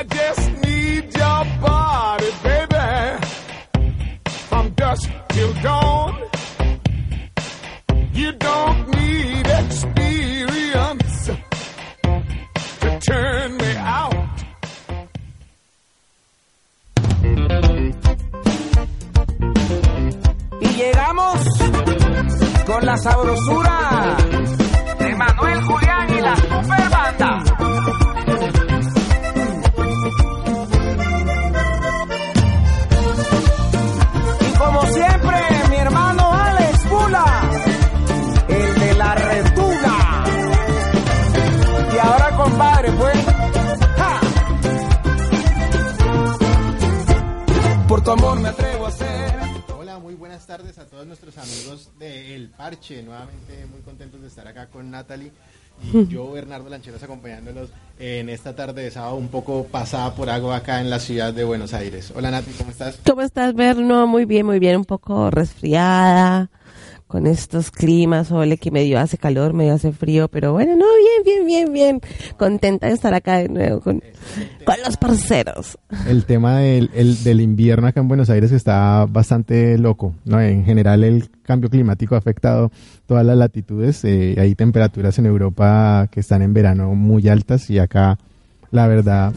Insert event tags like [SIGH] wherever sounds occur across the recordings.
I just need your body, baby. From dusk till dawn. You don't need experience to turn me out. Y llegamos con la sabrosura nuestros amigos de El Parche. Nuevamente muy contentos de estar acá con Natalie y [LAUGHS] yo, Bernardo Lancheros, acompañándolos en esta tarde de sábado un poco pasada por agua acá en la ciudad de Buenos Aires. Hola Natalie, ¿cómo estás? ¿Cómo estás, Berno? Muy bien, muy bien. Un poco resfriada con estos climas. Ole, que medio hace calor, medio hace frío. Pero bueno, no, bien, bien, bien, bien. Contenta de estar acá de nuevo con, con los parceros. El tema del, el- del invierno acá en Buenos Aires está bastante loco. ¿no? En general el cambio climático ha afectado todas las latitudes. Eh, hay temperaturas en Europa que están en verano muy altas y acá, la verdad,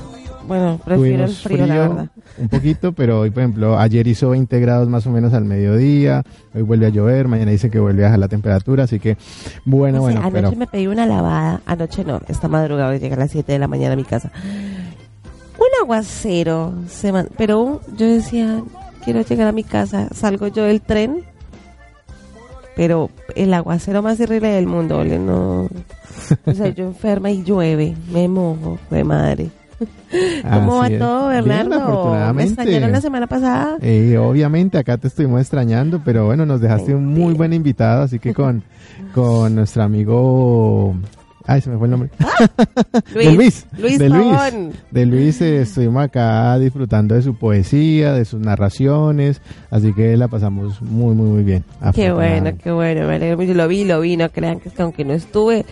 Bueno, prefiero el frío, la verdad. un poquito, pero hoy, por ejemplo, ayer hizo 20 grados más o menos al mediodía, hoy vuelve a llover, mañana dice que vuelve a bajar la temperatura, así que, bueno, No sé, bueno, anoche pero me pedí una lavada. Anoche no, esta madrugada llega a las 7 de la mañana a mi casa. Un aguacero, se man- pero un- yo decía, quiero llegar a mi casa, salgo yo del tren, pero el aguacero más terrible del mundo, ole, no. O sea, yo [LAUGHS] enferma y llueve, me mojo, de madre. [LAUGHS] ¿Cómo así va es. todo, Bernardo? ¿Me extrañaron la semana pasada? Eh, obviamente acá te estuvimos extrañando, pero bueno, nos dejaste un muy buen invitado, así que con, [LAUGHS] con nuestro amigo... Ay, se me fue el nombre. [LAUGHS] de Luis. Luis de Luis. Pavón. De Luis eh, estuvimos acá disfrutando de su poesía, de sus narraciones, así que la pasamos muy, muy, muy bien. Qué bueno, qué bueno. Me alegro mucho. Lo vi, lo vi. No crean que es que aunque no estuve,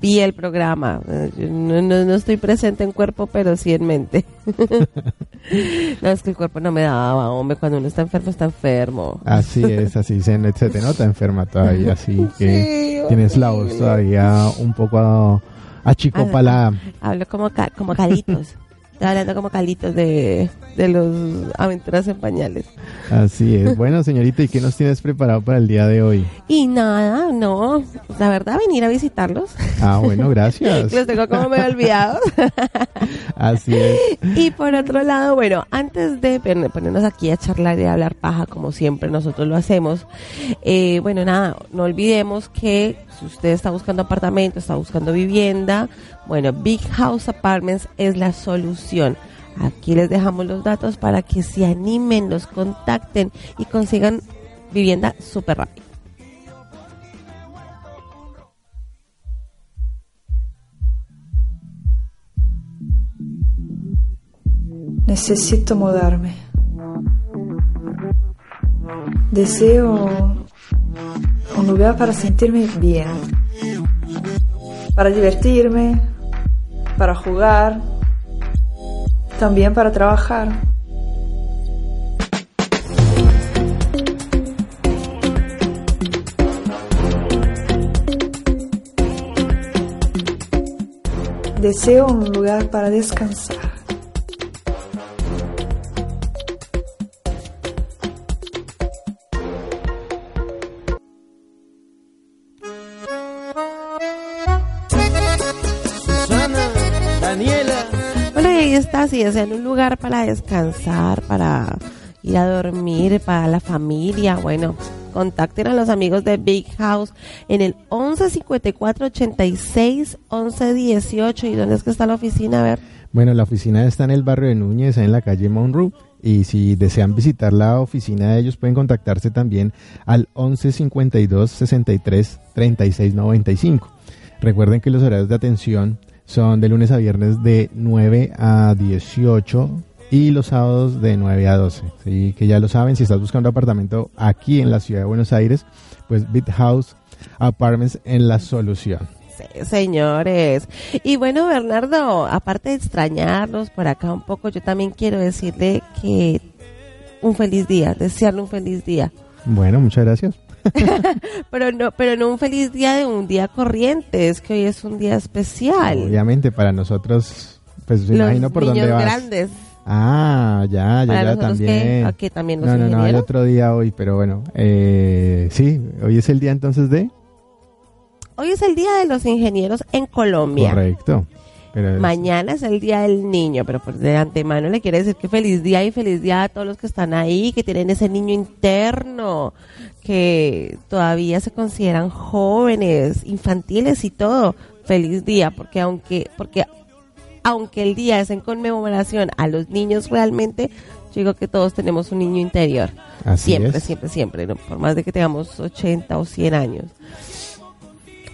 vi el programa. Yo No, no, no estoy presente en cuerpo, pero sí en mente. [LAUGHS] no, es que el cuerpo no me daba, hombre. Cuando uno está enfermo, está enfermo. Así es, así se, se te nota enferma todavía, así [LAUGHS] que Sí, tienes la voz todavía un poco achicopalada. Hablo como, ca- como calitos. Estoy hablando como calitos de, de los aventuras en pañales. Así es. Bueno, señorita, ¿y qué nos tienes preparado para el día de hoy? Y nada, no. La verdad, venir a visitarlos. Ah, bueno, gracias. Los tengo como me olvidados. Así es. Y por otro lado, bueno, antes de ponernos aquí a charlar y a hablar paja, como siempre nosotros lo hacemos, eh, bueno, nada, no olvidemos que si usted está buscando apartamento, está buscando vivienda, bueno, Big House Apartments es la solución. Aquí les dejamos los datos para que se animen, los contacten y consigan vivienda súper rápido. Necesito mudarme. Deseo un lugar para sentirme bien, para divertirme, para jugar, también para trabajar. Deseo un lugar para descansar. Bueno, y desean un lugar para descansar, para ir a dormir, para la familia, bueno, contacten a los amigos de Big House en el 11 54 86 11 18. ¿Y dónde es que está la oficina? A ver. Bueno, la oficina está en el barrio de Núñez, en la calle Monroe. Y si desean visitar la oficina de ellos, pueden contactarse también al 11 52 63 36 95. Recuerden que los horarios de atención son de lunes a viernes de 9 a 18 y los sábados de 9 a 12. Así que ya lo saben, si estás buscando apartamento aquí en la ciudad de Buenos Aires, pues Big House Apartments en la solución. Sí, señores. Y bueno, Bernardo, aparte de extrañarnos por acá un poco, yo también quiero decirle que un feliz día, desearle un feliz día. Bueno, muchas gracias. [LAUGHS] Pero no, pero no un feliz día de un día corriente, es que hoy es un día especial. Obviamente para nosotros, pues Los imagino por dónde niños vas. grandes. Ah, ya, ya, ya también. ¿A qué también los no, no, no, hay ingenieros? otro día hoy, pero bueno, eh, sí, hoy es el día entonces de... Hoy es el día de los ingenieros en Colombia. Correcto. Pero es- Mañana es el día del niño, pero por de antemano le quiere decir que feliz día y feliz día a todos los que están ahí, que tienen ese niño interno, que todavía se consideran jóvenes, infantiles y todo. Feliz día, porque aunque, porque aunque el día es en conmemoración a los niños realmente, yo digo que todos tenemos un niño interior. Así siempre, es. siempre, siempre, ¿no? por más de que tengamos 80 o 100 años.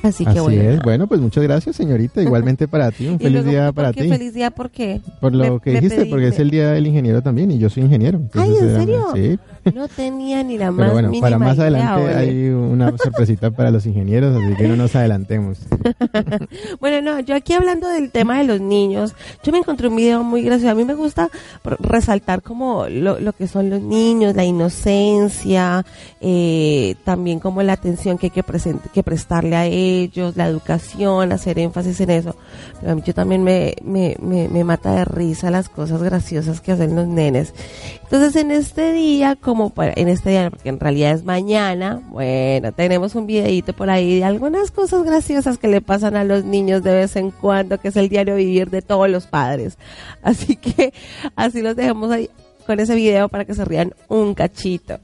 Así que Así bueno. es. Bueno, pues muchas gracias, señorita. Igualmente para ti. Un feliz luego, día ¿por para qué ti. Feliz día, ¿por qué? Por lo Me- que dijiste, porque es el día del ingeniero también y yo soy ingeniero. Ay, ¿en era- serio? Sí. No tenía ni la más Pero bueno, mínima para más adelante hay una sorpresita para los ingenieros, así que no nos adelantemos. [LAUGHS] Bueno, no, yo aquí hablando del tema de los niños, yo me encontré un video muy gracioso. A mí me gusta resaltar como lo, lo que son los niños, la inocencia, eh, también como la atención que hay que, presen- que prestarle a ellos, la educación, hacer énfasis en eso. Pero a mí yo también me, me, me, me mata de risa las cosas graciosas que hacen los nenes. Entonces en este día, como para, en este día, porque en realidad es mañana, bueno, tenemos un videito por ahí de algunas cosas graciosas que le pasan a los niños de vez en cuando, que es el diario vivir de todos los padres. [LAUGHS] Así que así los dejamos ahí con ese video para que se rían un cachito.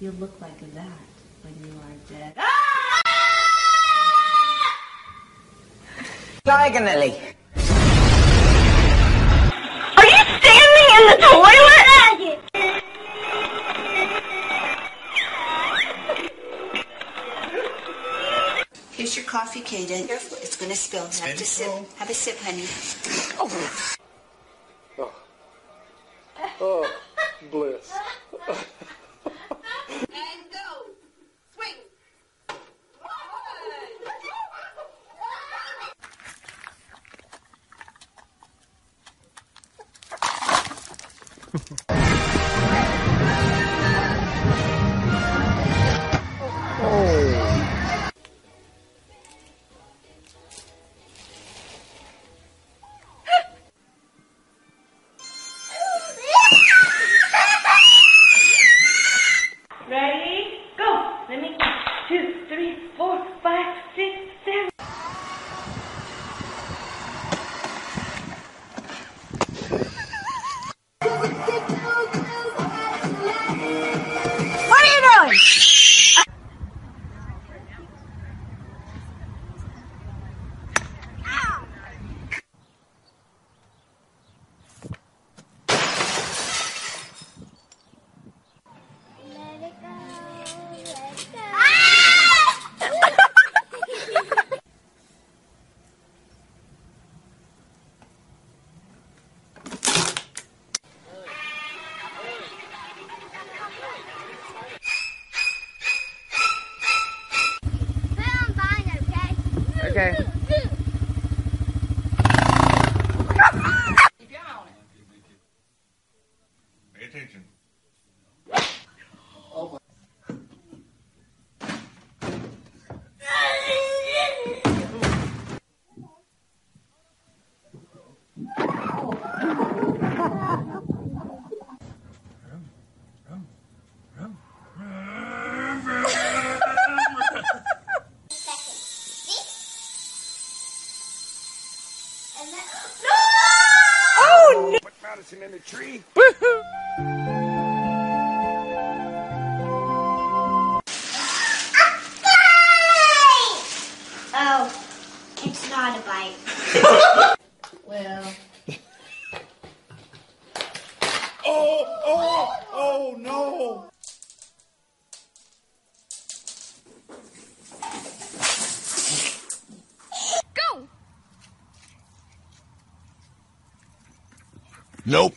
You look like that when you are dead. Ah! Diagonally. Are you standing in the toilet? Here's your coffee, Kaden. It's gonna spill. Have a sip. Have a sip, honey. Oh. Oh, bliss. [LAUGHS] And go. Swing. [LAUGHS] Madison in the tree. Oh, it's not a bite. Well, Oh, oh, oh no. Nope.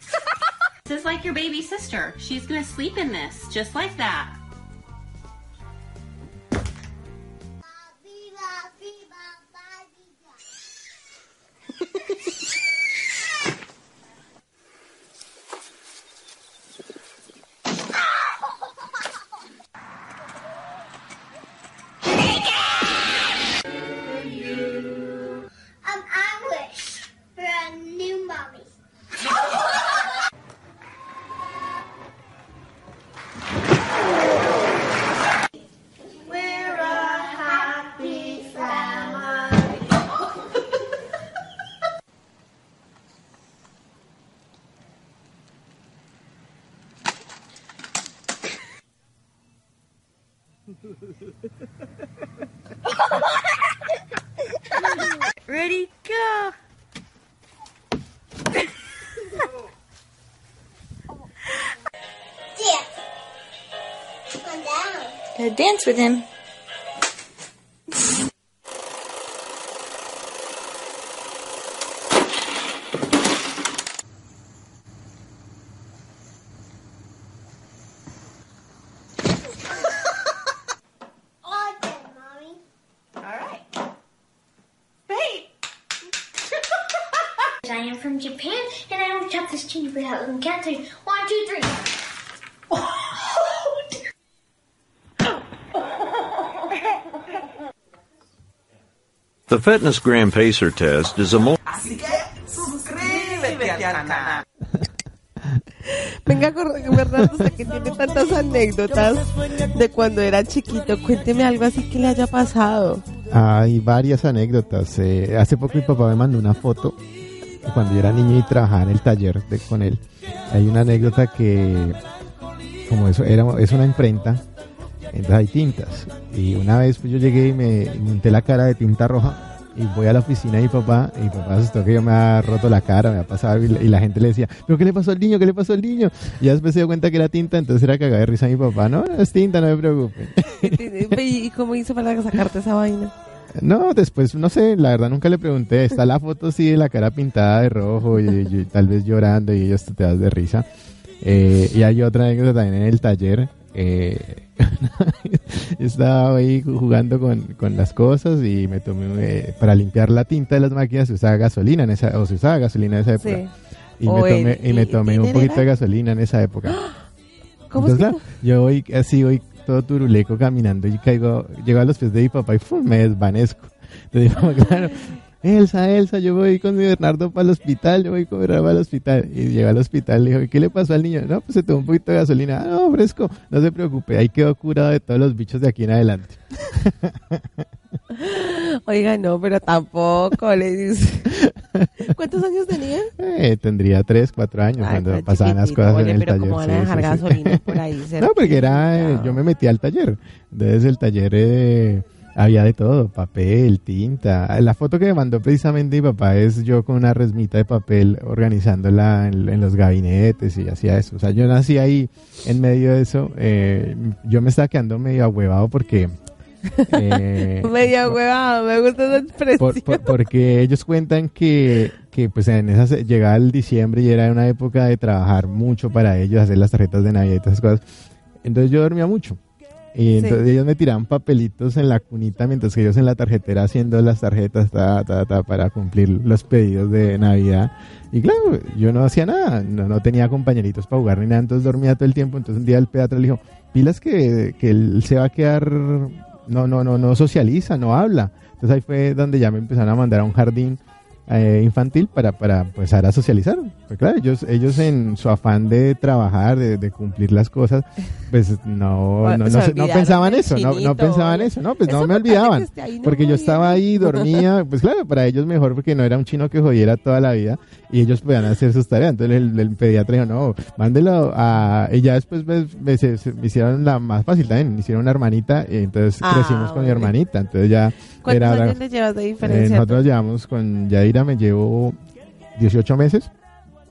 This is like your baby sister. She's gonna sleep in this, just like that. Gotta dance with him. All good, mommy. [LAUGHS] I am from Japan, and I don't chop this cheese without them counting. One, two, three. The Fitness Gram Pacer test is a more Así que suscríbete al canal. [LAUGHS] Venga, Bernardo, usted que tiene tantas anécdotas de cuando era chiquito, cuénteme algo así que le haya pasado. Hay varias anécdotas. Eh, hace poco mi papá me mandó una foto cuando yo era niño y trabajaba en el taller de, con él. Hay una anécdota que, como eso era, es una imprenta, entonces hay tintas. Y una vez pues, yo llegué y me monté la cara de tinta roja y voy a la oficina de mi papá y mi papá asustó que yo me había roto la cara, me había pasado y la, y la gente le decía, ¿pero qué le pasó al niño? ¿Qué le pasó al niño? Y ya después se dio cuenta que era tinta, entonces era cagada de risa mi papá. No, no es tinta, no me preocupe. ¿Y cómo hizo para sacarte esa vaina? No, después, no sé, la verdad nunca le pregunté. Está la foto, sí, de la cara pintada de rojo y, y tal vez llorando y ellos te das de risa. Eh, y hay otra anécdota también en el taller. Eh, [LAUGHS] estaba ahí jugando con, con las cosas y me tomé, eh, para limpiar la tinta de las máquinas se usaba gasolina en esa, o se usaba gasolina en esa época. Sí. Y, me tomé, el- y me tomé ¿y un poquito de gasolina en esa época. [GASPS] ¿Cómo Entonces, yo voy así, voy todo turuleco caminando y caigo, llego a los pies de mi papá y ¡fum! me desvanezco. Entonces, [LAUGHS] claro, Elsa, Elsa, yo voy con mi Bernardo para el hospital, yo voy con Bernardo para el hospital. Y llegó al hospital, le dijo, ¿qué le pasó al niño? No, pues se tomó un poquito de gasolina. Ah, no, fresco, no se preocupe, ahí quedó curado de todos los bichos de aquí en adelante. [LAUGHS] Oiga, no, pero tampoco le dice. [LAUGHS] ¿Cuántos años tenía? Eh, tendría tres, cuatro años Ay, cuando pasaban las cosas en el pero taller. ¿cómo van a dejar sí, sí. gasolina por ahí [LAUGHS] no, porque era, eh, yo me metí al taller. Entonces el taller eh, había de todo, papel, tinta. La foto que me mandó precisamente mi papá es yo con una resmita de papel organizándola en, en los gabinetes y hacía eso. O sea, yo nací ahí en medio de eso. eh, yo me estaba quedando medio ahuevado porque... eh, [LAUGHS] Media huevada, me gusta esa expresión. por- por- porque ellos cuentan que, que pues en esas llegaba el diciembre y era una época de trabajar mucho para ellos, hacer las tarjetas de Navidad y todas esas cosas. Entonces yo dormía mucho. Y Sí. entonces ellos me tiraban papelitos en la cunita mientras que ellos en la tarjetera haciendo las tarjetas ta, ta, ta, para cumplir los pedidos de Navidad. Y claro, yo no hacía nada, no, no tenía compañeritos para jugar ni nada, entonces dormía todo el tiempo. Entonces un día el pediatra le dijo, pilas que, que él se va a quedar, no, no, no, no socializa, no habla. Entonces ahí fue donde ya me empezaron a mandar a un jardín eh, infantil para, para empezar a socializar. Pues claro, ellos, ellos en su afán de trabajar, de, de cumplir las cosas, pues no, [LAUGHS] no, no, se no pensaban eso, no, no pensaban eso, no, pues Eso no me olvidaban. Porque yo estaba ahí, dormía, pues claro, para ellos mejor porque no era un chino que jodiera toda la vida y ellos podían hacer sus tareas. Entonces el, el pediatra dijo, no, mándelo a... Y ya después me, me- se- me hicieron la más fácil también, me hicieron una hermanita y entonces Ah, crecimos con mi hermanita. Entonces ya ¿Cuántos era... años le llevas de eh, diferencia? nosotros llevamos con Me llevo 18 meses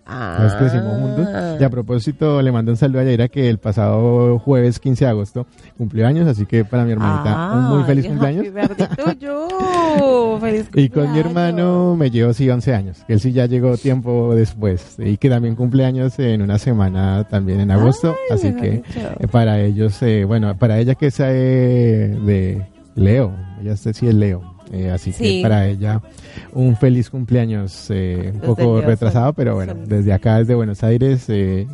Nos crecimos juntos. Y a propósito, le mando un saludo a Yaira que el pasado jueves 15 de agosto cumplió años, así que para mi hermanita un muy feliz cumpleaños. [LAUGHS] Y con mi hermano me llevo sí 11 años, que él sí ya llegó tiempo después y que también cumpleaños en una semana también en agosto, Ay, así que dicho. eh, para ellos, eh, bueno, para ella que es eh, de Leo, ella sí es Leo, eh, así Sí. que para ella un feliz cumpleaños, eh, un poco retrasado, son- pero bueno, son- desde acá, desde Buenos Aires, eh,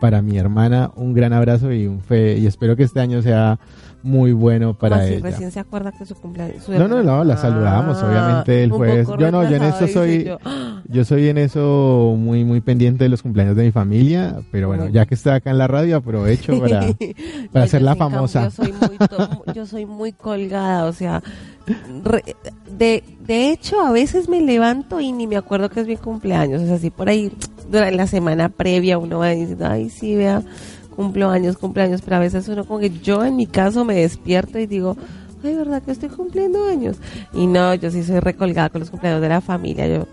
para mi hermana un gran abrazo y un fe, y espero que este año sea muy bueno para ¿Cómo así? ella. Recién se acuerda que su cumpleaños. su No, no, no, la saludamos, Ah, obviamente, el jueves. Yo no, yo en eso soy, yo. ¡Ah! yo soy en eso muy, muy pendiente de los cumpleaños de mi familia, pero bueno, ya que estoy acá en la radio, aprovecho para, [LAUGHS] para yo ser la sí, en cambio, famosa. soy muy to- yo soy muy colgada, o sea, re- de, de hecho a veces me levanto y ni me acuerdo que es mi cumpleaños, o sea, así por ahí durante la semana previa uno va diciendo, ay, sí, vea, cumpleaños, cumpleaños, pero a veces uno como que yo en mi caso me despierto y digo, ay, ¿verdad que estoy cumpliendo años? Y no, yo sí soy recolgada con los cumpleaños de la familia, yo,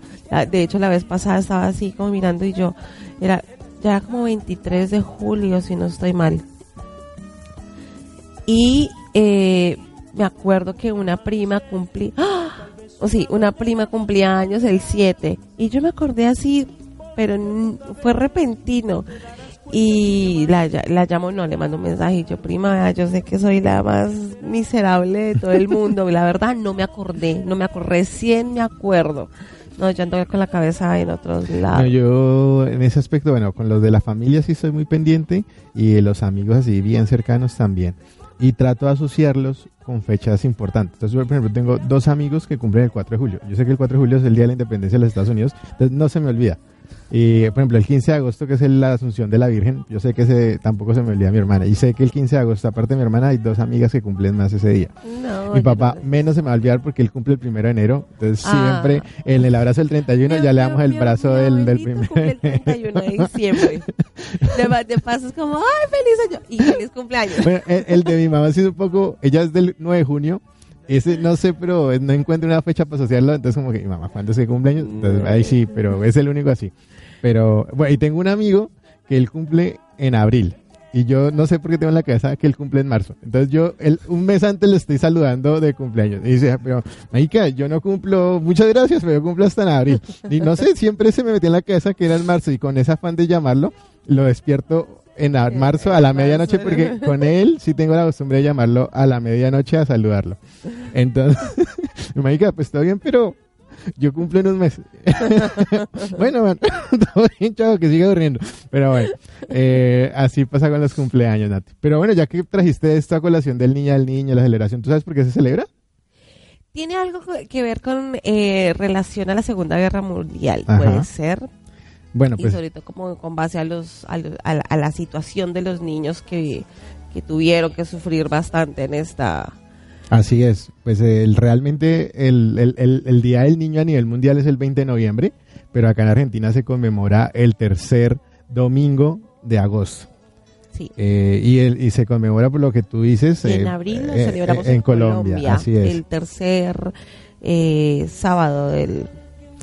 de hecho la vez pasada estaba así como mirando y yo, era ya como 23 de julio, si no estoy mal. Y eh, me acuerdo que una prima cumplí, ¡Ah! o sí, una prima cumplía años el 7. Y yo me acordé así, pero fue repentino. Y la, la llamo, no, le mando un mensaje. Y yo, prima, yo sé que soy la más miserable de todo el mundo. La verdad, no me acordé, no me acordé, recién me acuerdo. No, yo ando con la cabeza en otros lados. No, yo en ese aspecto, bueno, con los de la familia sí soy muy pendiente y los amigos así bien cercanos también. Y trato de asociarlos con fechas importantes. Entonces, yo, por ejemplo, tengo dos amigos que cumplen el 4 de julio. Yo sé que el 4 de julio es el Día de la Independencia de los Estados Unidos, entonces no se me olvida. Y, por ejemplo, el 15 de agosto, que es la Asunción de la Virgen, yo sé que ese tampoco se me olvida mi hermana. Y sé que el 15 de agosto, aparte de mi hermana, hay dos amigas que cumplen más ese día. No, mi papá no- menos se me va a olvidar porque él cumple el primero de enero. Entonces, Ah. siempre en el abrazo del 31 ya le damos el brazo del, del bendito, primero. el 31 de diciembre. De, de paso es como, ay, feliz año y feliz cumpleaños. Bueno, el, el de mi mamá ha sido un poco, ella es del 9 de junio, ese no sé, pero no encuentro una fecha para asociarlo, entonces como que, mamá, ¿cuándo es el cumpleaños? Entonces ahí sí, pero es el único así. Pero, bueno, y tengo un amigo que él cumple en abril. Y yo no sé por qué tengo en la cabeza que él cumple en marzo. Entonces yo el, un mes antes le estoy saludando de cumpleaños. Y dice, pero, Maika, yo no cumplo, muchas gracias, pero yo cumplo hasta en abril. Y no sé, siempre se me metió en la cabeza que era en marzo. Y con ese afán de llamarlo, lo despierto en marzo a la medianoche porque con él sí tengo la costumbre de llamarlo a la medianoche a saludarlo. Entonces, [LAUGHS] Maika, pues todo bien, pero yo cumplo en un mes. [LAUGHS] bueno, [LAUGHS] todo bien, chavo, que siga durmiendo. Pero bueno, eh, así pasa con los cumpleaños, Nati. Pero bueno, ya que trajiste esta colación del niño al niño, la celebración, ¿tú sabes por qué se celebra? Tiene algo que- que ver con eh, relación a la Segunda Guerra Mundial, Ajá. puede ser. Bueno, y pues sobre todo como con base a los a, los- a la, a la situación de los niños que, que tuvieron que sufrir bastante en esta así es. Pues el, realmente el, el- el- el Día del Niño a nivel mundial es el 20 de noviembre, pero acá en Argentina se conmemora el tercer domingo de agosto. Sí. Eh, y, el, y se conmemora por lo que tú dices. en eh, abril lo eh, celebramos eh, en, Colombia, Así es. el tercer sábado del,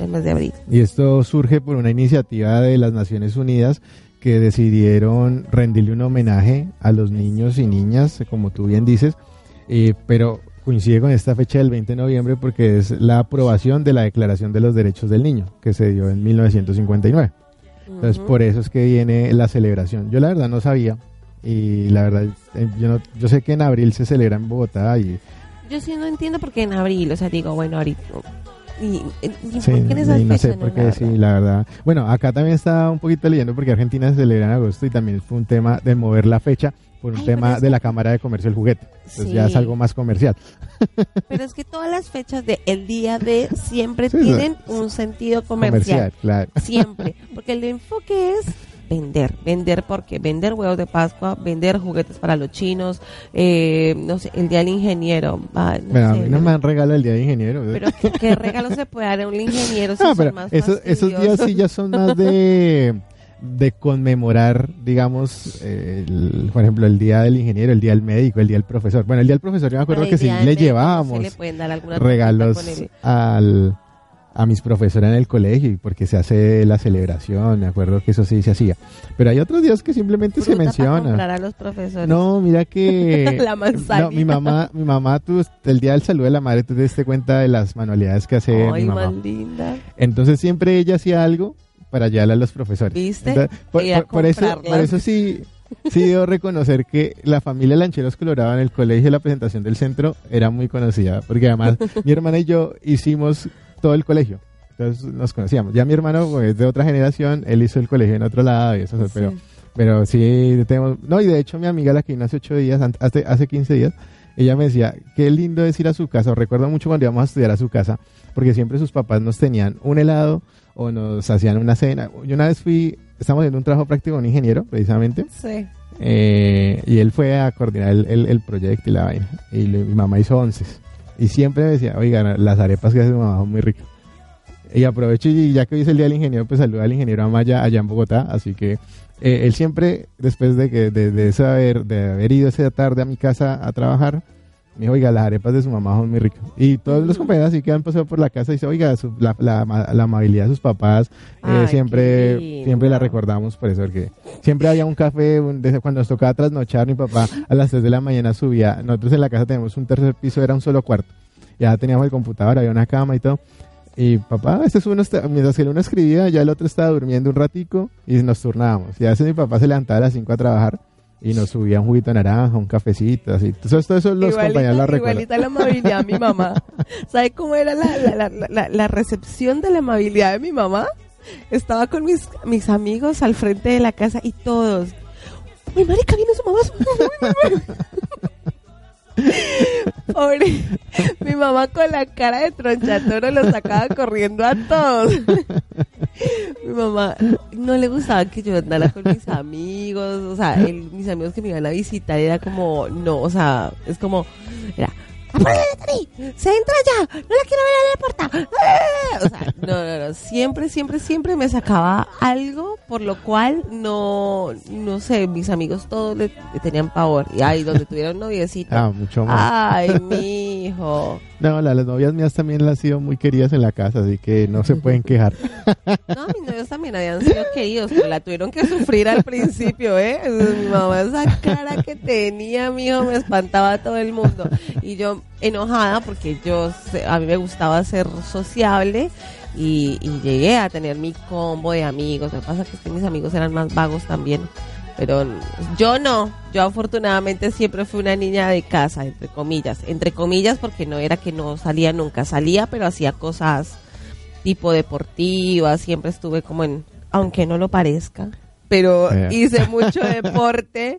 del mes de abril. Y esto surge por una iniciativa de las Naciones Unidas que decidieron rendirle un homenaje a los niños y niñas, como tú bien dices, eh, pero coincide con esta fecha del 20 de noviembre porque es la aprobación de la Declaración de los Derechos del Niño, que se dio en 1959. Entonces, Ujú. por eso es que viene la celebración. Yo la verdad no sabía y la verdad, eh, yo, no- yo sé que en abril se celebra en Bogotá y Yo sí no entiendo por qué en abril, o sea, digo, bueno, ahorita. Y, y Sí, por qué en esa y no sé por qué, sí, verdad. la verdad. Bueno, acá también estaba un poquito leyendo porque Argentina se celebra en agosto y también fue un tema de mover la fecha por un Ay, tema es de la Cámara de Comercio del Juguete. Entonces ya es algo más comercial. [LAUGHS] Pero es que todas las fechas de el día de siempre Sí, tienen un sentido comercial. claro. Siempre. Porque el enfoque es vender. Vender porque vender huevos de Pascua, vender juguetes para los chinos, eh, no sé, el día del ingeniero. ah, no Bueno, a mí no me han regalado el Día de Ingeniero. Pero ¿qué, qué regalo se puede dar a un ingeniero si son pero más esos, esos días sí ya son más de, de conmemorar, digamos, eh, el- por ejemplo, el Día del Ingeniero, el Día del Médico, el Día del Profesor. Bueno, el Día del Profesor yo me acuerdo que sí del le no llevábamos regalos al, a mis profesores en el colegio y porque se hace la celebración, me acuerdo que eso sí se hacía. Pero hay otros días que simplemente se Fruta para menciona. a los profesores. No, mira que [LAUGHS] La manzanilla. no, mi mamá, mi mamá tú el día del saludo de la madre tú te diste cuenta de las manualidades que hace Ay, mi mamá. más linda. Entonces siempre ella hacía algo para llevarle a los profesores. ¿Viste? Entonces, por, Ella por- por eso, por eso sí, sí debo reconocer que la familia Lancheros Colorado en el colegio la presentación del centro era muy conocida, porque además [LAUGHS] mi hermana y yo hicimos todo el colegio. Entonces nos conocíamos. Ya mi hermano pues, es de otra generación, él hizo el colegio en otro lado y eso, pero, pero sí tenemos... No, y de hecho mi amiga la que vino hace ocho días, ant- hace, hace 15 días, ella me decía, qué lindo es ir a su casa. Recuerdo mucho cuando íbamos a estudiar a su casa, porque siempre sus papás nos tenían un helado o nos hacían una cena. Yo una vez fui, estamos en un trabajo práctico con un ingeniero, precisamente, Sí. eh, y él fue a coordinar el, el- el proyecto y la vaina. Y mi mamá hizo once. Y siempre me decía, oiga, las arepas que hace mi mamá son muy ricas. Y aprovecho y ya que hoy es el día del ingeniero, pues saluda al ingeniero Amaya allá en Bogotá. Así que eh, él siempre, después de que de, de de haber ido esa tarde a mi casa a trabajar, me dijo, oiga, las arepas de su mamá son muy ricas. Y todos los compañeros así que han pasado por la casa y dice, oiga, su- la, la, la amabilidad de sus papás, eh, Ay, siempre, siempre la recordamos por eso, porque siempre había un café, un- desde cuando nos tocaba trasnochar, mi papá a las 3 de la mañana subía, nosotros en la casa tenemos un tercer piso, era un solo cuarto, ya teníamos el computador, había una cama y todo, y papá, este es uno, está- mientras que el uno escribía, ya el otro estaba durmiendo un ratico y nos turnábamos, y a veces mi papá se levantaba a las 5 a trabajar, y nos subía un juguito de naranja, un cafecito, así. Entonces, todo eso los compañeros lo recuerdan. igualita la amabilidad de mi mamá. [LAUGHS] ¿Sabe cómo era la, la, la, la, la recepción de la amabilidad de mi mamá? Estaba con mis, mis amigos al frente de la casa y todos. ¡Ay, marica, viene su mamá! [LAUGHS] su mamá". Pobre, mi mamá con la cara de tronchatoro lo sacaba corriendo a todos. Mi mamá no le gustaba que yo andara con mis amigos, o sea, mis amigos que me iban a visitar era como, no, o sea, es como, era, ¡Se entra ya! ¡No la quiero ver en la puerta! ¡Ah! O sea, no, no, no, siempre, siempre, siempre me sacaba algo por lo cual no, no sé, mis amigos todos le, le tenían pavor. Y ahí donde tuvieron noviecito. Ah, mucho más. Ay, [LAUGHS] mi hijo. No, la- las novias mías también las han sido muy queridas en la casa, así que no se pueden quejar. [LAUGHS] No, mis novios también habían sido queridos, pero la tuvieron que sufrir al principio, ¿eh? Mi mamá, esa cara que tenía, mijo, me espantaba a todo el mundo. Y yo enojada porque yo, a mí me gustaba ser sociable y, llegué a tener mi combo de amigos. Lo que pasa es que mis amigos eran más vagos también. Pero yo no, yo afortunadamente siempre fui una niña de casa, entre comillas. Entre comillas porque no era que no salía nunca, salía, pero hacía cosas tipo deportiva, siempre estuve como en, aunque no lo parezca, pero [LAUGHS] hice mucho [LAUGHS] deporte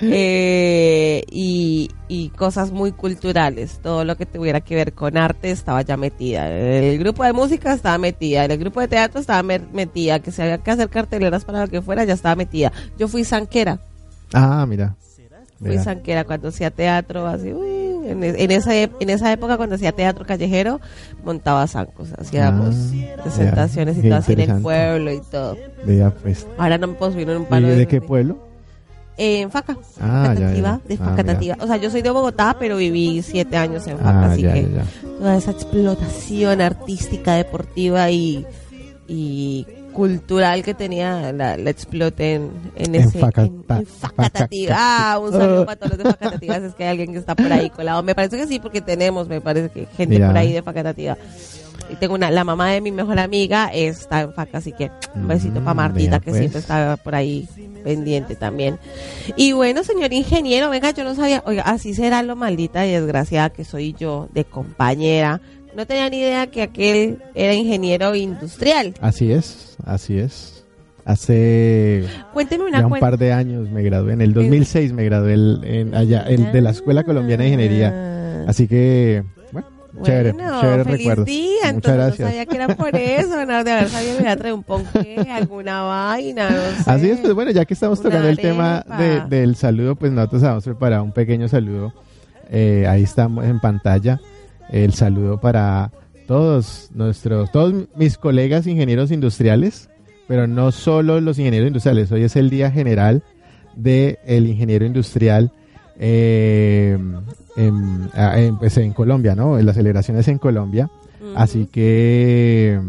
eh, y, y cosas muy culturales, todo lo que tuviera que ver con arte estaba ya metida, el grupo de música estaba metida, el grupo de teatro estaba me- metida, que se había que hacer carteleras para lo que fuera, ya estaba metida. Yo fui zanquera, Ah, mira. fui Mira. zanquera cuando hacía teatro, así, uy, en, e- en esa, en esa época cuando hacía teatro callejero, montaba zancos, hacíamos Ah, presentaciones ya, y todo así en el pueblo y todo. Vea, pues. Ahora no me puedo subir en un ¿Y palo de qué pueblo? En Faca, Ah, ya, ya. de Ah, Facatativa. o sea, yo soy de Bogotá, pero viví siete años en Faca, Ah, así ya, que ya, ya. toda esa explotación artística, deportiva y, y cultural que tenía, la, la exploté en, en En ese... Facata- en- Facatativa. Ah, un saludo para todos los de Facatativa, es que hay alguien que está por ahí colado. Me parece que sí, porque tenemos, me parece que gente por ahí de Facatativa. Y tengo una, la mamá de mi mejor amiga está en Faca, así que un besito para Mm, Martita, que pues. siempre está por ahí pendiente también. Y bueno, señor ingeniero, venga, yo no sabía, oiga, así será lo maldita y desgraciada que soy yo de compañera. No tenía ni idea que aquel era ingeniero industrial. Así es, así es. Hace Cuénteme una ya un cuenta. par de años me gradué. En el 2006 me gradué el- en, allá, el, de la Escuela Colombiana de Ingeniería. Así que, bueno, chévere, Ah. Bueno, chévere feliz recuerdo. día, Muchas entonces gracias. no sabía que era por eso, no, de haber sabido me traído un ponqué, [LAUGHS] alguna vaina, no sé. Así es, pues bueno, ya que estamos tocando el tema de- del saludo, pues nosotros hemos preparado un pequeño saludo. Eh, ahí estamos en pantalla. El saludo para todos nuestros, todos mis colegas ingenieros industriales, pero no solo los ingenieros industriales. Hoy es el día general del ingeniero industrial eh, en, ah, en, pues en Colombia, ¿no? En las celebraciones en Colombia. Así que,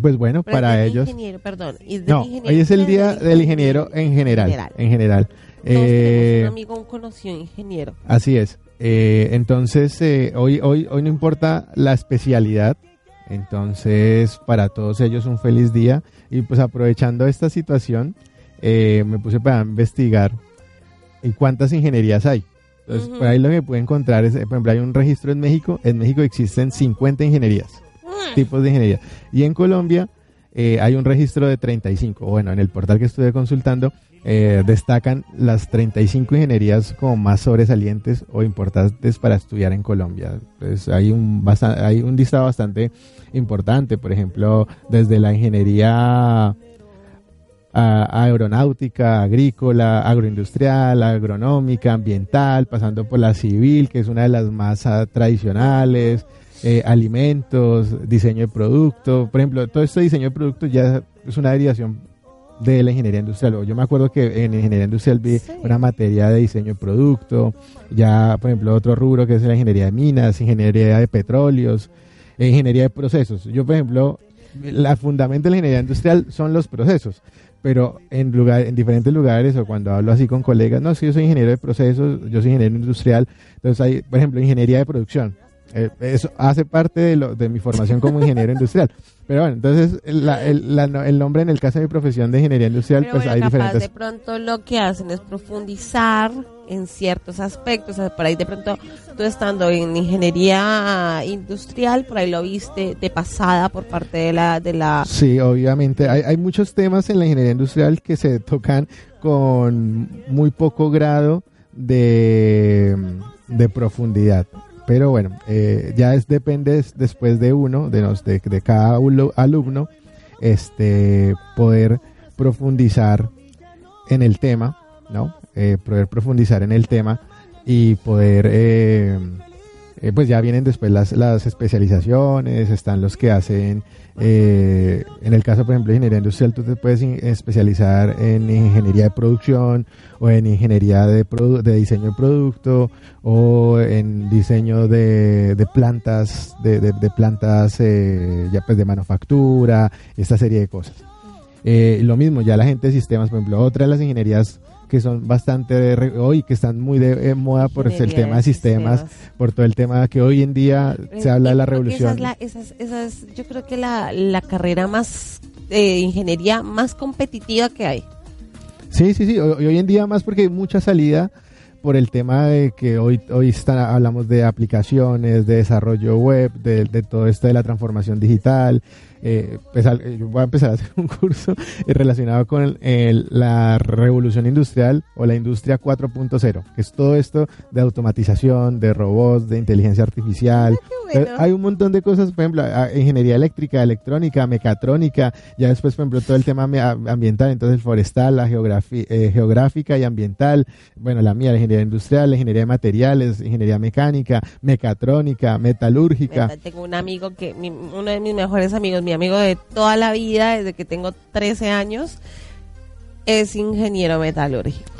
pues bueno, Pero es para ellos... ingeniero, perdón. No, ingeniero hoy es el día del ingeniero en general. En general. Todos Eh, un amigo, un conocido ingeniero. Así es. Eh, entonces, eh, hoy, hoy, hoy no importa la especialidad. Entonces, para todos ellos un feliz día. Y pues aprovechando esta situación, eh, me puse para investigar y cuántas ingenierías hay. Entonces, por ahí lo que pude encontrar es, por ejemplo, hay un registro en México. En México existen 50 ingenierías, tipos de ingeniería. Y en Colombia eh, hay un registro de 35. Bueno, en el portal que estuve consultando eh, destacan las 35 ingenierías como más sobresalientes o importantes para estudiar en Colombia. Pues hay un, hay un listado bastante importante, por ejemplo, desde la ingeniería aeronáutica, agrícola, agroindustrial, agronómica, ambiental, pasando por la civil, que es una de las más tradicionales, eh, alimentos, diseño de producto. Por ejemplo, todo este diseño de producto ya es una derivación de la ingeniería industrial. O Yo me acuerdo que en ingeniería industrial vi una materia de diseño de producto, ya, por ejemplo, otro rubro que es la ingeniería de minas, ingeniería de petróleos, e ingeniería de procesos. Yo, por ejemplo, la fundamento de la ingeniería industrial son los procesos, pero en lugar, en diferentes lugares o cuando hablo así con colegas, no, sí, yo soy ingeniero de procesos, yo soy ingeniero industrial, entonces hay, por ejemplo, ingeniería de producción. Eh, eso hace parte de, lo, de mi formación como ingeniero industrial. Pero bueno, entonces la- el, la- el nombre en el caso de mi profesión de ingeniería industrial, Pero pues bueno, hay capaz diferentes... de pronto lo que hacen es profundizar en ciertos aspectos. O sea, por ahí de pronto tú estando en ingeniería industrial, por ahí lo viste de pasada por parte de la... De la Sí, obviamente. Hay, hay muchos temas en la ingeniería industrial que se tocan con muy poco grado de, de profundidad. Pero bueno, eh, ya es depende es después de uno, de, nos, de, de cada alumno, este, poder profundizar en el tema, ¿no? Eh, poder profundizar en el tema y poder, eh, eh, pues ya vienen después las, las especializaciones, están los que hacen, eh, en el caso, por ejemplo, de ingeniería industrial, tú te puedes especializar en ingeniería de producción o en ingeniería de, de diseño de producto o en diseño de, de plantas, de, de- de plantas eh, ya pues de manufactura, esta serie de cosas. Eh, lo mismo, ya la gente de sistemas, por ejemplo, otra de las ingenierías que son bastante hoy que están muy de eh, moda por el tema de sistemas, sistemas. por todo el tema que hoy en día se habla de la que esa revolución. es la- esa es- esa es, yo creo que la, la carrera más de ingeniería más competitiva que hay. Sí, sí, sí. Hoy, hoy en día más porque hay mucha salida por el tema de que hoy hoy está- hablamos de aplicaciones, de desarrollo web, de, de todo esto de la transformación digital. Eh, pues, yo voy a empezar a hacer un curso eh, relacionado con el- el- la revolución industrial o la industria 4.0, que es todo esto de automatización, de robots, de inteligencia artificial. bueno. Hay un montón de cosas, por ejemplo, ingeniería eléctrica, electrónica, mecatrónica, ya después, por ejemplo, todo el tema ambiental, entonces forestal, la eh, geográfica y ambiental, bueno, la mía, la ingeniería industrial, la ingeniería de materiales, ingeniería mecánica, mecatrónica, metalúrgica. Tengo un amigo que, mi- uno de mis mejores amigos, mi amigo de toda la vida, desde que tengo 13 años, es ingeniero metalúrgico.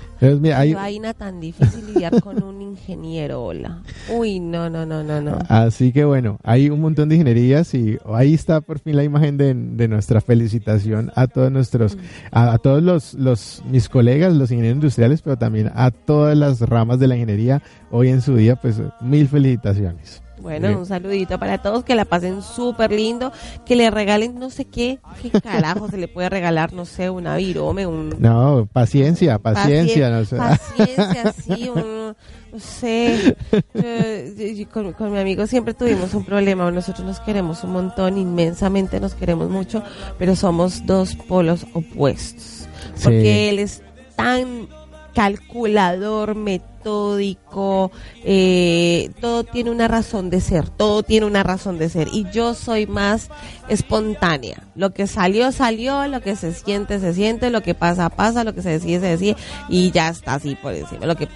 Hay- Qué vaina tan difícil lidiar con un ingeniero, hola. Uy, no, no, no, no, no. Así que bueno, hay un montón de ingenierías y ahí está por fin la imagen de, de nuestra felicitación a todos nuestros, a, a todos los, los mis colegas, los ingenieros industriales, pero también a todas las ramas de la ingeniería hoy en su día, pues mil felicitaciones. Bueno, un saludito para todos, que la pasen súper lindo, que le regalen no sé qué, qué carajo se le puede regalar, no sé, una virome, un... No, paciencia, paciencia. no sé. Paciencia, [LAUGHS] sí, un, no sé. eh, yo- yo con, con mi amigo siempre tuvimos un problema. Nosotros nos queremos un montón, inmensamente nos queremos mucho, pero somos dos polos opuestos. Porque Sí. él es tan calculador, metódico, eh, todo tiene una razón de ser, todo tiene una razón de ser. Y yo soy más espontánea. Lo que salió, salió, lo que se siente, se siente, lo que pasa, pasa, lo que se decide, se decide, y ya está así por encima. Lo que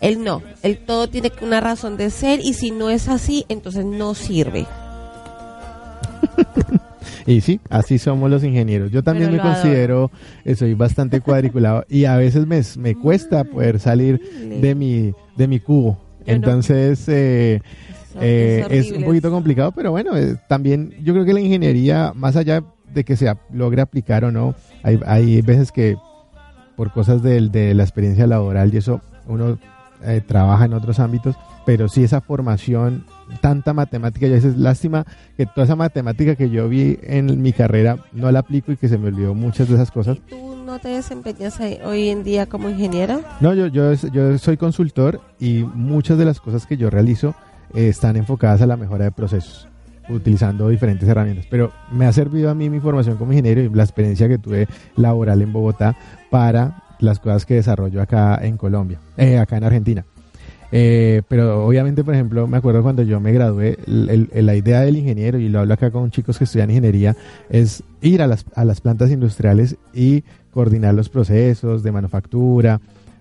él no, él todo tiene una razón de ser y si no es así, entonces no sirve. Y sí, así somos los ingenieros. Yo también Pero me considero, eh, soy bastante cuadriculado y a veces me, me cuesta poder salir de mi, de mi cubo. Yo no. Entonces, eh, Eh, es un poquito complicado, pero bueno, eh, también yo creo que la ingeniería, más allá de que se logre aplicar o no, hay, hay veces que por cosas del- de, la experiencia laboral y eso uno eh, trabaja en otros ámbitos, pero sí esa formación, tanta matemática, y a veces lástima que toda esa matemática que yo vi en mi carrera no la aplico y que se me olvidó muchas de esas cosas. ¿Tú no te desempeñas ahí- hoy en día como ingeniero? No, yo, yo, yo soy consultor y muchas de las cosas que yo realizo eh, están enfocadas a la mejora de procesos, utilizando diferentes herramientas. Pero me ha servido a mí mi formación como ingeniero y la experiencia que tuve laboral en Bogotá para las cosas que desarrollo acá en Colombia, eh, acá en Argentina. Eh, pero obviamente, por ejemplo, me acuerdo cuando yo me gradué, el- la idea del ingeniero, y lo hablo acá con chicos que estudian ingeniería, es ir a las, a las plantas industriales y coordinar los procesos de manufactura.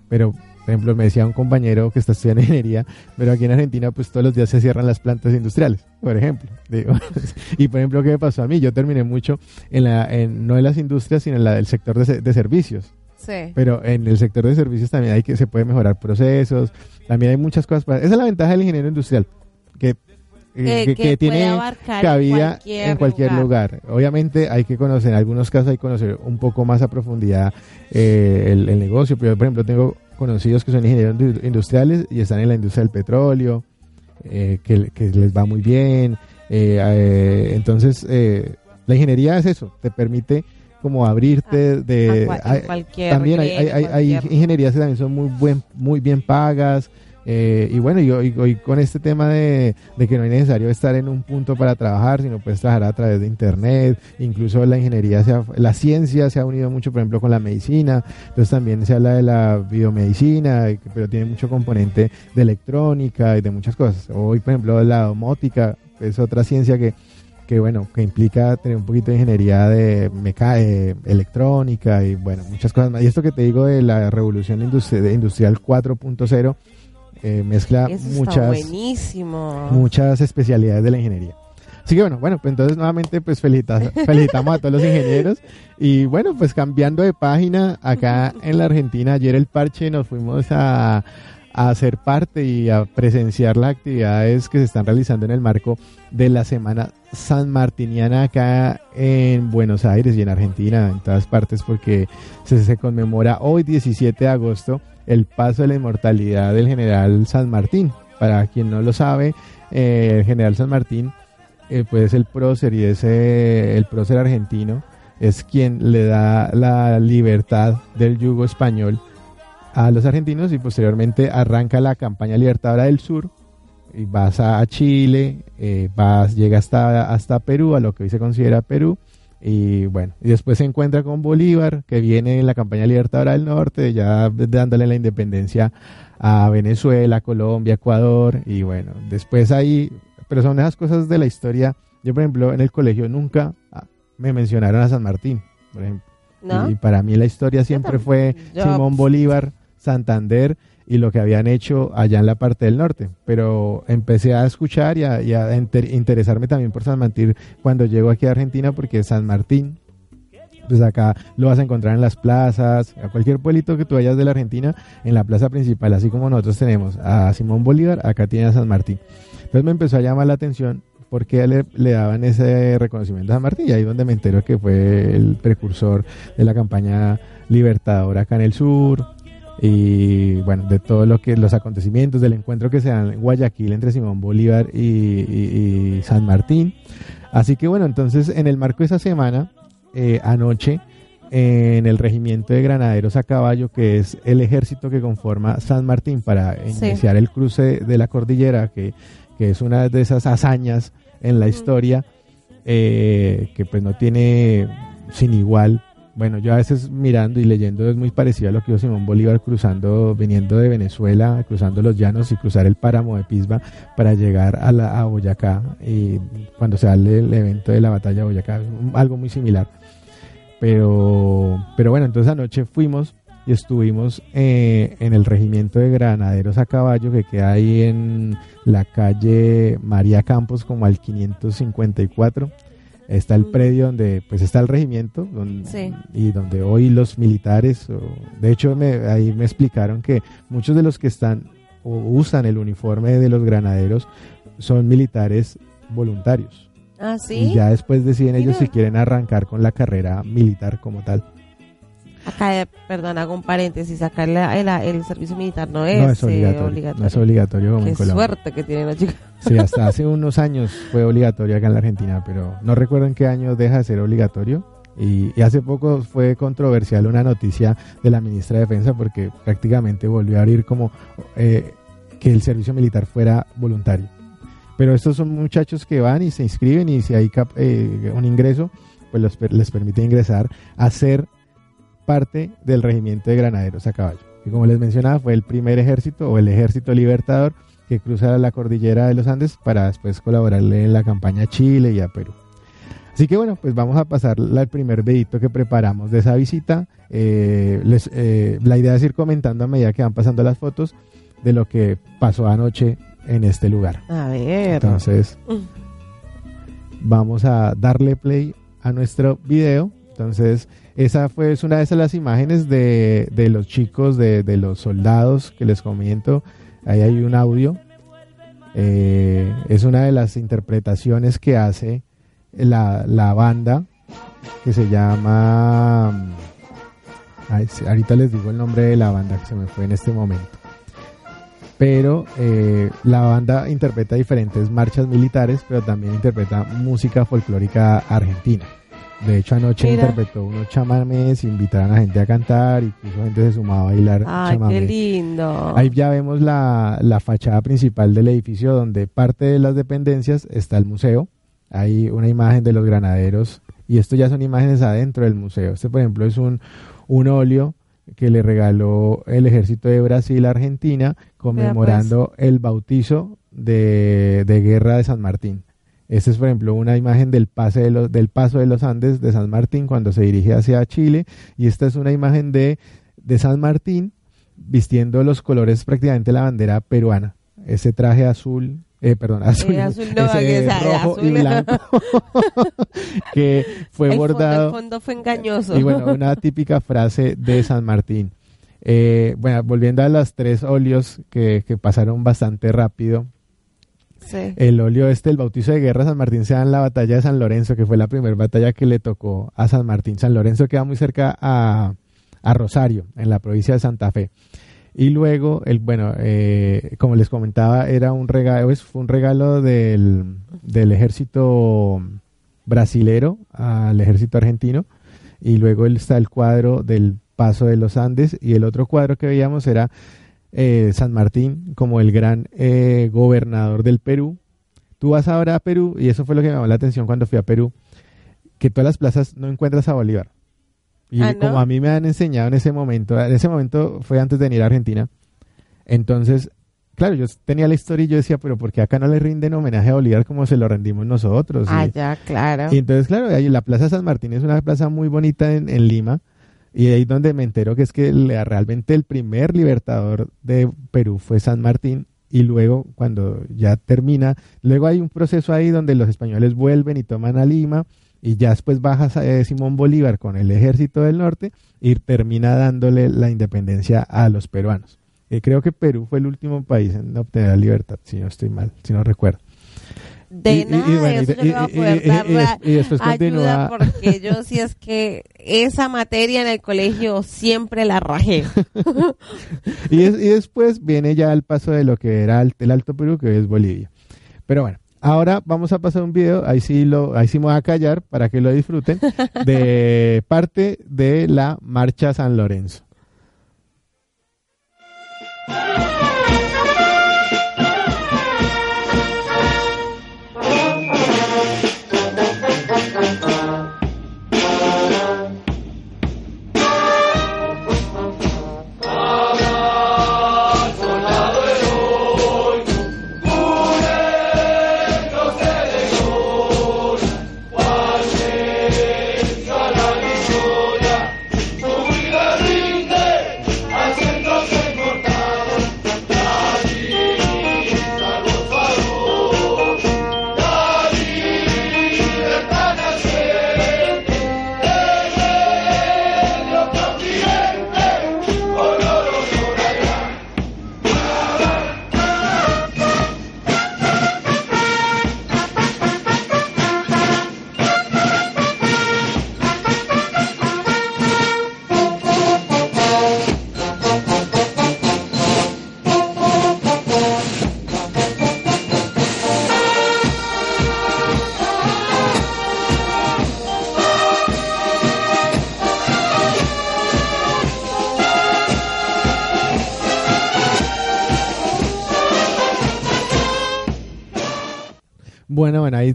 Pero, por ejemplo, me decía un compañero que está estudiando ingeniería, pero aquí en Argentina, pues todos los días se cierran las plantas industriales, por ejemplo. [LAUGHS] Y, por ejemplo, ¿qué me pasó a mí? Yo terminé mucho en la, en, no en las industrias, sino en la del sector de, de servicios. Sí. Pero en el sector de servicios también hay que se puede mejorar procesos, también hay muchas cosas para... Esa es la ventaja del ingeniero industrial, que, eh, Que- que, que que tiene cabida cualquier en cualquier lugar. Obviamente hay que conocer, en algunos casos hay que conocer un poco más a profundidad eh, el, el negocio. Pero yo, por ejemplo, tengo conocidos que son ingenieros indu- industriales y están en la industria del petróleo, eh, que, que les va muy bien. Eh, eh, entonces, eh, la ingeniería es eso, te permite como abrirte de... a cua- en hay- cualquier también hay, hay, ingenierías que también son muy, buen, muy bien pagas. eh, y bueno, y hoy, hoy con este tema de, de que no es necesario estar en un punto para trabajar, sino puedes trabajar a través de internet, incluso la ingeniería, se ha- la ciencia se ha unido mucho, por ejemplo, con la medicina, entonces también se habla de la biomedicina, y pero tiene mucho componente de electrónica y de muchas cosas. Hoy, por ejemplo, la domótica es otra ciencia que, que bueno, que implica tener un poquito de ingeniería de eh, electrónica y bueno, muchas cosas más. Y esto que te digo de la revolución industri- de industrial 4.0 eh, mezcla Eso muchas muchas especialidades de la ingeniería. Así que bueno, bueno, pues entonces nuevamente pues felicita- [LAUGHS] felicitamos a todos los ingenieros y bueno, pues cambiando de página acá [LAUGHS] en la Argentina, ayer el parche nos fuimos a, a hacer parte y a presenciar las actividades que se están realizando en el marco de la Semana San Martiniana acá en Buenos Aires y en Argentina, en todas partes, porque se, conmemora hoy 17 de agosto el paso de la inmortalidad del general San Martín. Para quien no lo sabe, eh, el general San Martín eh, pues es el prócer y es eh, el prócer argentino, es quien le da la libertad del yugo español a los argentinos y posteriormente arranca la campaña libertadora del sur y vas a Chile, eh, vas, llega hasta, hasta Perú, a lo que hoy se considera Perú, y bueno, y después se encuentra con Bolívar, que viene en la campaña libertadora del norte, ya dándole la independencia a Venezuela, Colombia, Ecuador, y bueno, después ahí, pero son esas cosas de la historia. Yo, por ejemplo, en el colegio nunca ah, me mencionaron a San Martín, por ejemplo. ¿No? Y para mí la historia siempre fue Simón Bolívar, Santander y lo que habían hecho allá en la parte del norte. Pero empecé a escuchar y a, y a inter- interesarme también por San Martín cuando llego aquí a Argentina, porque San Martín, pues acá lo vas a encontrar en las plazas, a cualquier pueblito que tú vayas de la Argentina, en la plaza principal, así como nosotros tenemos a Simón Bolívar, acá tiene a San Martín. Entonces me empezó a llamar la atención porque le, le daban ese reconocimiento a San Martín y ahí es donde me entero que fue el precursor de la campaña libertadora acá en el sur y bueno, de todo lo que los acontecimientos del encuentro que se dan en Guayaquil entre Simón Bolívar y, y- y San Martín. Así que bueno, entonces en el marco de esa semana, eh, anoche, en el regimiento de granaderos a caballo, que es el ejército que conforma San Martín para Sí. iniciar el cruce de la cordillera, que, que es una de esas hazañas en la historia, eh, que pues no tiene sin igual. Bueno, yo a veces mirando y leyendo es muy parecido a lo que hizo Simón Bolívar cruzando, viniendo de Venezuela, cruzando los llanos y cruzar el páramo de Pisba para llegar a, la, a Boyacá y cuando se da el, evento de la batalla de Boyacá, algo muy similar. Pero, pero bueno, entonces anoche fuimos y estuvimos eh, en el regimiento de granaderos a caballo que queda ahí en la calle María Campos como al 554 está el predio donde pues está el regimiento donde- Sí. y donde hoy los militares o- de hecho me- ahí me explicaron que muchos de los que están o usan el uniforme de los granaderos son militares voluntarios. Ah, sí. Y ya después deciden ellos si quieren arrancar con la carrera militar como tal. Acá, eh, perdón, hago un paréntesis. Acá la- el, el servicio militar no es, no es eh, obligatorio, obligatorio. No es obligatorio como Qué en Colombia. suerte que tienen los chicos. Sí, hasta hace unos años fue obligatorio acá en la Argentina, pero no recuerdo en qué año deja de ser obligatorio. Y, y hace poco fue controversial una noticia de la ministra de Defensa porque prácticamente volvió a abrir como eh, que el servicio militar fuera voluntario. Pero estos son muchachos que van y se inscriben y si hay cap- eh, un ingreso, pues los les permite ingresar a ser parte del regimiento de granaderos a caballo. Y como les mencionaba, fue el primer ejército o el ejército libertador que cruza la cordillera de los Andes para después colaborarle en la campaña a Chile y a Perú. Así que bueno, pues vamos a pasar el primer vedito que preparamos de esa visita. Eh, les- eh, la idea es ir comentando a medida que van pasando las fotos de lo que pasó anoche en este lugar. A ver. Entonces, vamos a darle play a nuestro video. Entonces, esa fue es una de esas las imágenes de, de los chicos, de, de los soldados que les comento. Ahí hay un audio. Eh, es una de las interpretaciones que hace la, la banda que se llama... ay, sí, ahorita les digo el nombre de la banda que se me fue en este momento pero eh, la banda interpreta diferentes marchas militares, pero también interpreta música folclórica argentina. De hecho, anoche Mira. interpretó unos chamames, invitaron a gente a cantar, incluso gente se sumaba a bailar Ay, qué lindo. Ahí ya vemos la, la fachada principal del edificio donde parte de las dependencias está el museo. Hay una imagen de los granaderos y esto ya son imágenes adentro del museo. Este, por ejemplo, es un, un óleo que le regaló el ejército de Brasil a Argentina conmemorando el bautizo de, de guerra de San Martín. Esta es, por ejemplo, una imagen del, pase de los, del paso de los Andes de San Martín cuando se dirige hacia Chile. Y esta es una imagen de, de San Martín vistiendo los colores prácticamente la bandera peruana. Ese traje azul, eh, perdón, azul, Eh, azul no, [LAUGHS] ese que sea, rojo y azul. blanco [LAUGHS] que fue el fondo- bordado. el fondo fue engañoso. Y bueno, una típica frase de San Martín. Eh, bueno, volviendo a los tres óleos que, que pasaron bastante rápido. El óleo este, el bautizo de guerra San Martín se da en la batalla de San Lorenzo, que fue la primera batalla que le tocó a San Martín. San Lorenzo queda muy cerca a, a Rosario, en la provincia de Santa Fe. Y luego, el, bueno, eh, como les comentaba, era un regalo, fue un regalo del, del ejército brasilero al ejército argentino. Y luego está el cuadro del paso de los Andes. Y el otro cuadro que veíamos era eh, San Martín como el gran eh, gobernador del Perú. Tú vas ahora a Perú, y eso fue lo que me llamó la atención cuando fui a Perú, que todas las plazas no encuentras a Bolívar. Y Ah, ¿no? como a mí me han enseñado en ese momento, en ese momento fue antes de venir a Argentina, entonces, claro, yo tenía la historia y yo decía, pero ¿por qué acá no le rinden homenaje a Bolívar como se lo rendimos nosotros? Ah, Y- ya, claro. y entonces, claro, la Plaza San Martín es una plaza muy bonita en, en Lima. Y ahí donde me entero que es que realmente el primer libertador de Perú fue San Martín. Y luego, cuando ya termina, luego hay un proceso ahí donde los españoles vuelven y toman a Lima. Y ya después baja eh, Simón Bolívar con el ejército del norte y termina dándole la independencia a los peruanos. Eh, creo que Perú fue el último país en obtener la libertad, si no estoy mal, si no recuerdo. De Y- y- y nada, bueno, eso yo le voy a poder dar ayuda continúa- porque yo sí es que esa materia en el colegio siempre la rajé. [LAUGHS] y, es- y después viene ya el paso de lo que era el, el Alto Perú, que hoy es Bolivia. Pero bueno, ahora vamos a pasar un video, ahí sí, lo, ahí sí me voy a callar para que lo disfruten, de [LAUGHS] parte de la Marcha San Lorenzo.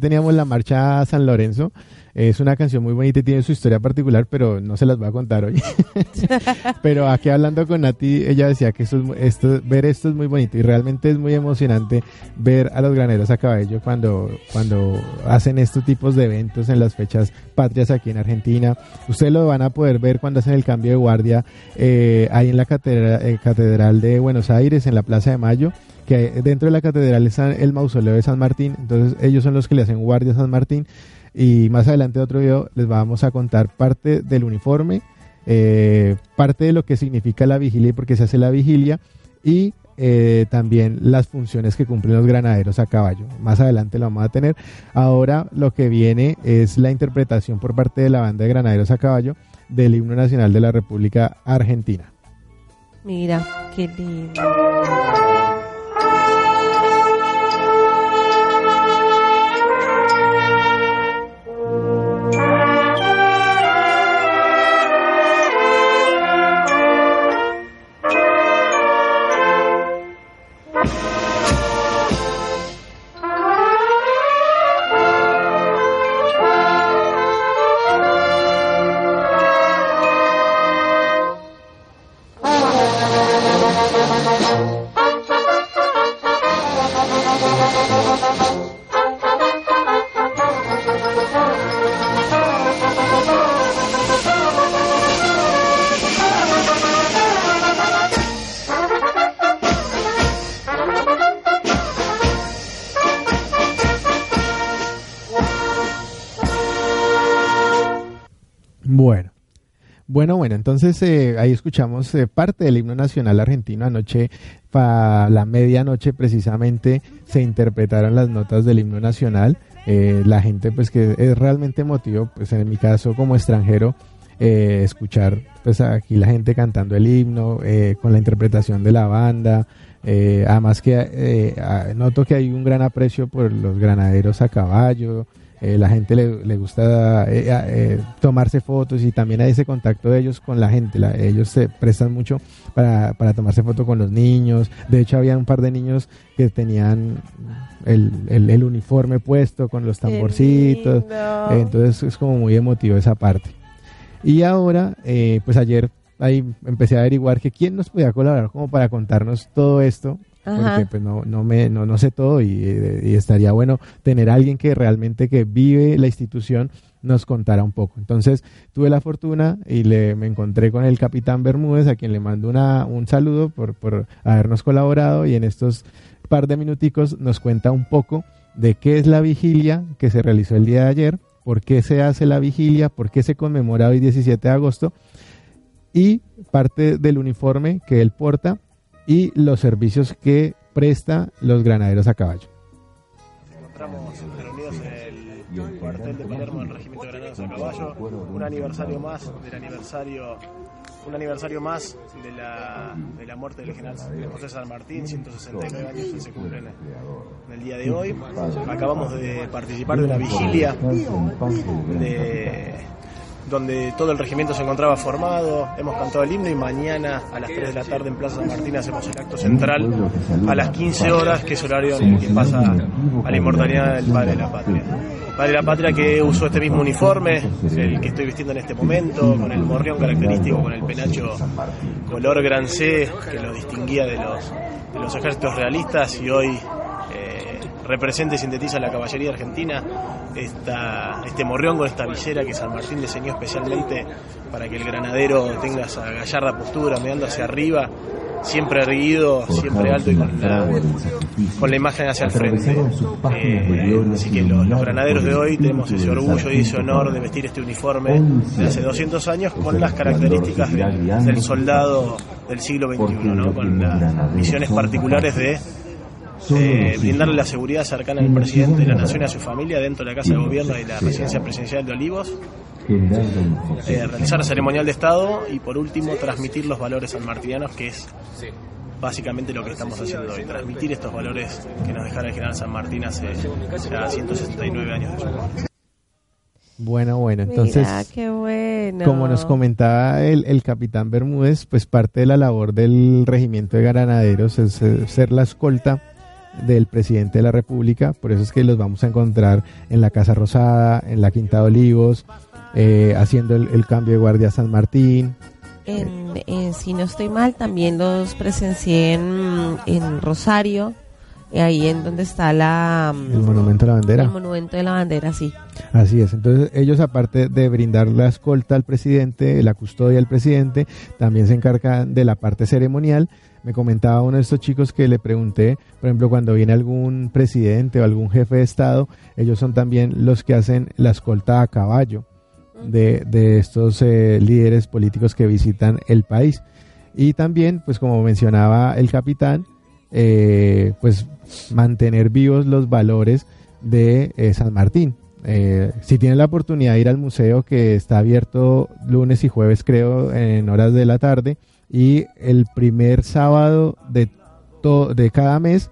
Teníamos la marcha San Lorenzo. Es una canción muy bonita y tiene su historia particular, pero no se las voy a contar hoy. [LAUGHS] pero aquí hablando con Nati, ella decía que esto, es esto- ver esto es muy bonito y realmente es muy emocionante ver a los graneros a caballo cuando, cuando hacen estos tipos de eventos en las fechas patrias aquí en Argentina. Ustedes lo van a poder ver cuando hacen el cambio de guardia eh, ahí en la catedral, eh, catedral de Buenos Aires, en la Plaza de Mayo que dentro de la catedral está el mausoleo de San Martín, entonces ellos son los que le hacen guardia a San Martín y más adelante en otro video les vamos a contar parte del uniforme, eh, parte de lo que significa la vigilia y por qué se hace la vigilia y eh, también las funciones que cumplen los granaderos a caballo. Más adelante lo vamos a tener. Ahora lo que viene es la interpretación por parte de la banda de granaderos a caballo del himno nacional de la República Argentina. Mira, qué lindo. Bueno, bueno, entonces eh, ahí escuchamos eh, parte del himno nacional argentino. Anoche, para la medianoche precisamente, se interpretaron las notas del himno nacional. Eh, la gente, pues que es realmente emotivo, pues en mi caso como extranjero, eh, escuchar pues aquí la gente cantando el himno, eh, con la interpretación de la banda. además que noto que hay un gran aprecio por los granaderos a caballo. Eh, la gente le, le gusta eh, eh, tomarse fotos y también hay ese contacto de ellos con la gente. La- ellos se prestan mucho para, para tomarse foto con los niños. De hecho, había un par de niños que tenían el, el- el uniforme puesto con los tamborcitos. Eh, entonces es como muy emotivo esa parte. Y ahora, eh, pues ayer ahí empecé a averiguar que quién nos podía colaborar como para contarnos todo esto. Ajá. Porque pues no, no, me, no, no sé todo y, eh, y estaría bueno tener a alguien que realmente que vive la institución nos contara un poco. Entonces tuve la fortuna y le, me encontré con el capitán Bermúdez a quien le mando una, un saludo por, por habernos colaborado y en estos par de minuticos nos cuenta un poco de qué es la vigilia que se realizó el día de ayer, por qué se hace la vigilia, por qué se conmemora hoy 17 de agosto y parte del uniforme que él porta y los servicios que presta los granaderos a caballo. encontramos reunidos en el cuartel de Palermo del Regimiento de Granaderos a Caballo, un aniversario más del aniversario, un aniversario más de la, de la muerte del general José San Martín, 169 años se cumplen en el día de hoy. Acabamos de participar de una vigilia de, donde todo el regimiento se encontraba formado, hemos cantado el himno y mañana a las 3 de la tarde en Plaza San Martín hacemos el acto central a las 15 horas, que es horario en el que pasa a la inmortalidad del Padre de la Patria. Padre de la Patria que usó este mismo uniforme, el que estoy vistiendo en este momento, con el morrión característico, con el penacho color gran C, que lo distinguía de los, de los ejércitos realistas y hoy representa y sintetiza la caballería argentina, esta, este morrión con esta visera que San Martín diseñó especialmente para que el granadero tenga esa gallarda postura, mirando hacia arriba, siempre erguido, siempre alto y con la, con la imagen hacia el frente. Eh, así que los, los granaderos de hoy tenemos ese orgullo y ese honor de vestir este uniforme de hace 200 años con las características del, del soldado del siglo XXI, ¿no? con las misiones particulares de eh, brindarle la seguridad cercana al presidente de la nación y a su familia dentro de la Casa de Gobierno y la residencia presidencial de Olivos, eh, realizar ceremonial de Estado y por último transmitir los valores sanmartinianos que es básicamente lo que estamos haciendo hoy, transmitir estos valores que nos dejara el general San Martín hace ya 169 años de su muerte. Bueno, bueno, entonces, Mira, qué bueno. como nos comentaba el, el capitán Bermúdez, pues parte de la labor del regimiento de granaderos es eh, ser la escolta del presidente de la República, por eso es que los vamos a encontrar en la Casa Rosada, en la Quinta de Olivos, eh, haciendo el, el cambio de guardia a San Martín. En, en- si no estoy mal, también los presencié en, en Rosario, eh, ahí en donde está la, El monumento a la bandera. el monumento de la bandera, sí. Así es, entonces ellos aparte de brindar la escolta al presidente, la custodia al presidente, también se encargan de la parte ceremonial. Me comentaba uno de estos chicos que le pregunté, por ejemplo, cuando viene algún presidente o algún jefe de Estado, ellos son también los que hacen la escolta a caballo de, de estos eh, líderes políticos que visitan el país. Y también, pues como mencionaba el capitán, eh, pues mantener vivos los valores de eh, San Martín. Eh, si tienen la oportunidad de ir al museo que está abierto lunes y jueves creo en horas de la tarde y el primer sábado de, de cada mes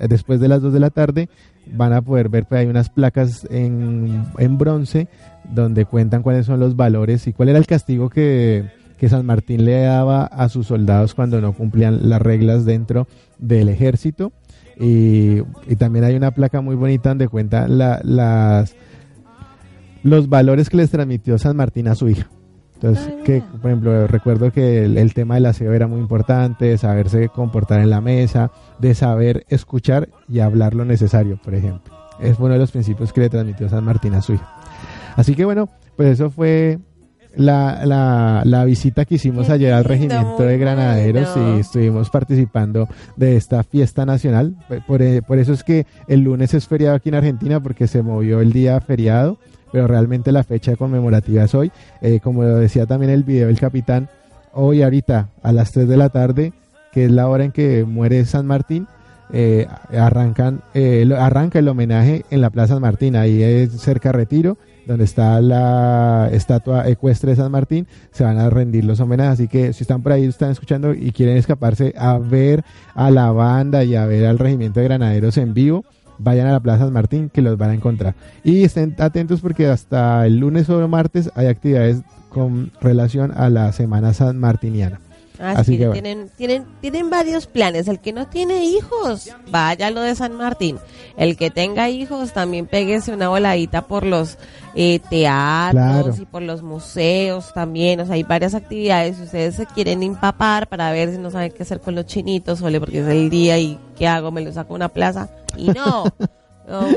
eh, después de las 2 de la tarde van a poder ver pues hay unas placas en, en bronce donde cuentan cuáles son los valores y cuál era el castigo que, que San Martín le daba a sus soldados cuando no cumplían las reglas dentro del ejército y, y también hay una placa muy bonita donde cuenta la- las los valores que les transmitió San Martín a su hija. Entonces, que, por ejemplo, recuerdo que el, el tema del aseo era muy importante, de saberse comportar en la mesa, de saber escuchar y hablar lo necesario, por ejemplo. Es uno de los principios que le transmitió San Martín a su hija. Así que bueno, pues eso fue la, la, la visita que hicimos ayer al regimiento de granaderos y estuvimos participando de esta fiesta nacional. Por, por eso es que el lunes es feriado aquí en Argentina porque se movió el día feriado, pero realmente la fecha conmemorativa es hoy. Eh, como lo decía también el video del capitán, hoy ahorita a las 3 de la tarde, que es la hora en que muere San Martín, eh, arrancan, eh, arranca el homenaje en la Plaza San Martín, ahí es cerca Retiro, donde está la estatua ecuestre de San Martín, se van a rendir los homenajes, así que si están por ahí, están escuchando y quieren escaparse a ver a la banda y a ver al regimiento de granaderos en vivo, vayan a la Plaza San Martín que los van a encontrar. Y estén atentos porque hasta el lunes o martes hay actividades con relación a la Semana San Martiniana. Así, Así que bueno. tienen, tienen, tienen varios planes. El que no tiene hijos, vaya lo de San Martín. El que tenga hijos, también péguese una voladita por los eh, teatros Claro. y por los museos también. O sea, hay varias actividades. Si ustedes se quieren empapar para ver si no saben qué hacer con los chinitos, ole, porque es el día y qué hago, me lo saco a una plaza. Y no. [LAUGHS]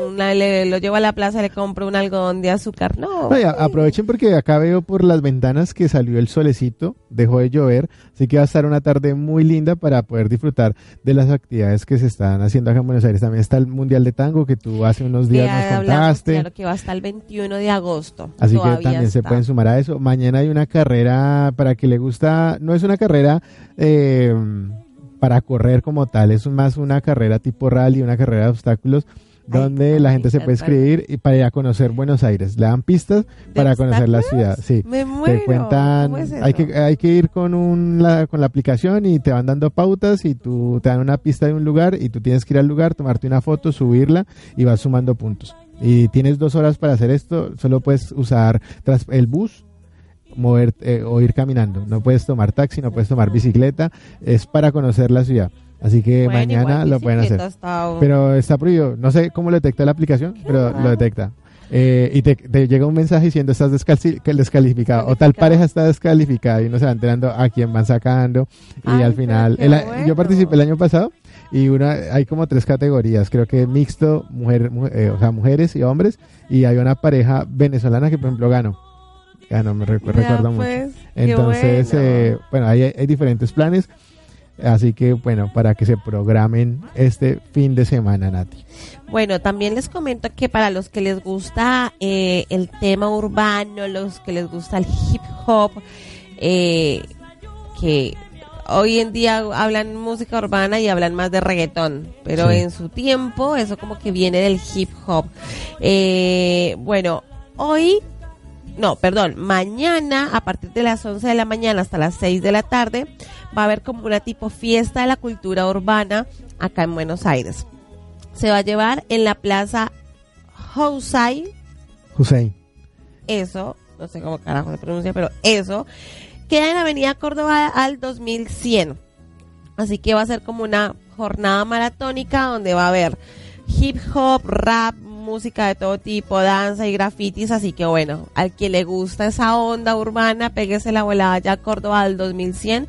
Una- le- lo llevo a la plaza, le compro un algodón de azúcar. No. Aprovechen porque acá veo por las ventanas que salió el solecito, dejó de llover, así que va a estar una tarde muy linda para poder disfrutar de las actividades que se están haciendo acá en Buenos Aires. También está el Mundial de Tango que tú hace unos días nos hablamos, contaste. claro que va hasta el 21 de agosto. Así que también se pueden sumar a eso. Mañana hay una carrera para que le gusta, no es una carrera eh, para correr como tal, es más una carrera tipo rally, una carrera de obstáculos donde la gente se puede inscribir y para ir a conocer Buenos Aires. Le dan pistas para conocer la ciudad. Sí. Me Te muero. cuentan, ¿Cómo es eso? hay que hay que ir con un la, con la aplicación y te van dando pautas y tú te dan una pista de un lugar y tú tienes que ir al lugar, tomarte una foto, subirla y vas sumando puntos. Y tienes dos horas para hacer esto, solo puedes usar tras el bus mover eh, o ir caminando. No puedes tomar taxi, no puedes tomar bicicleta, es para conocer la ciudad. Así que Bueno, mañana lo pueden hacer. está- Pero está prohibido. No sé cómo lo detecta la aplicación, pero lo detecta. Eh, y te, te llega un mensaje diciendo estás que descalificado o tal pareja está descalificada y uno se va enterando a quién van sacando y Ay, al final el bueno. yo participé el año pasado y una hay como tres categorías creo que mixto mujer mu- eh, o sea mujeres y hombres y hay una pareja venezolana que por ejemplo ganó ganó me recuerdo mucho pues, qué entonces bueno. eh, bueno hay, hay diferentes planes así que bueno para que se programen este fin de semana Nati Bueno, también les comento que para los que les gusta eh, el tema urbano, los que les gusta el hip hop, eh, que hoy en día hablan música urbana y hablan más de reggaetón, pero Sí. en su tiempo eso como que viene del hip hop. Eh, bueno, hoy no, perdón, mañana a partir de las 11 de la mañana hasta las 6 de la tarde va a haber como una tipo fiesta de la cultura urbana acá en Buenos Aires. Se va a llevar en la plaza Housai, Hussein eso, no sé cómo carajo se pronuncia, pero eso, queda en Avenida Córdoba al 2100. Así que va a ser como una jornada maratónica donde va a haber hip hop, rap, música de todo tipo, danza y grafitis, así que bueno, al que le gusta esa onda urbana, péguese la volada ya a Córdoba al 2100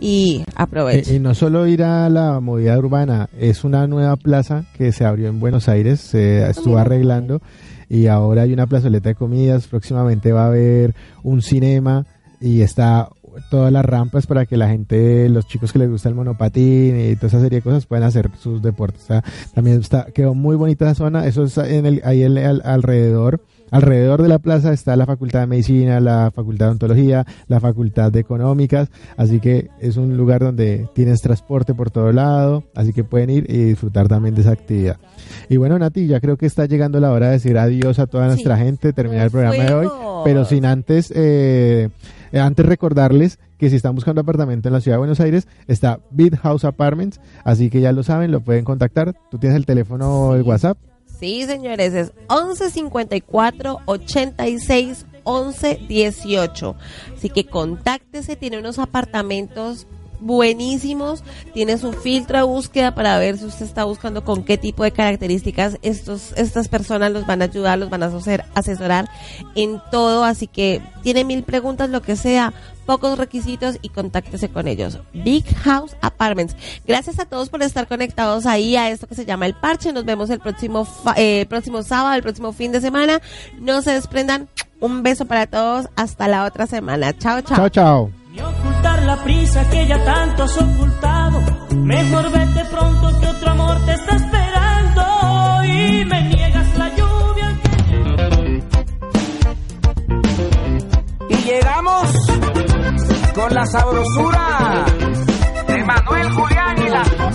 y aproveche. Y, y no solo ir a la movida urbana, es una nueva plaza que se abrió en Buenos Aires, se estuvo arreglando y ahora hay una plazoleta de comidas, próximamente va a haber un cinema y está todas las rampas para que la gente, los chicos que les gusta el monopatín y toda esa serie de cosas puedan hacer sus deportes. O sea, también está, quedó muy bonita la zona, eso es en el, ahí el- al- alrededor. Alrededor de la plaza está la Facultad de Medicina, la Facultad de Ontología, la Facultad de Económicas, así que es un lugar donde tienes transporte por todo lado, así que pueden ir y disfrutar también de esa actividad. Y bueno, Nati, ya creo que está llegando la hora de decir adiós a toda nuestra gente, terminar el programa de hoy, pero sin antes, eh, antes recordarles que si están buscando apartamento en la ciudad de Buenos Aires, está Beat House Apartments, así que ya lo saben, lo pueden contactar. Tú tienes el teléfono, el WhatsApp. Sí, señores, es 11 54 86 11 18. Así que contáctese, tiene unos apartamentos buenísimos, tiene su filtro de búsqueda para ver si usted está buscando con qué tipo de características estos estas personas los van a ayudar, los van a asesorar, asesorar en todo, así que tiene mil preguntas, lo que sea, pocos requisitos y contáctese con ellos. Big House Apartments. Gracias a todos por estar conectados ahí a esto que se llama El Parche. Nos vemos el próximo, eh, el próximo sábado, el próximo fin de semana. No se desprendan. Un beso para todos. Hasta la otra semana. Chao, chao. Chao, chao aguantar la prisa que ya tanto has ocultado. Mejor vete pronto que otro amor te está esperando y me niegas la lluvia. Y llegamos con la sabrosura de Manuel Julián y la...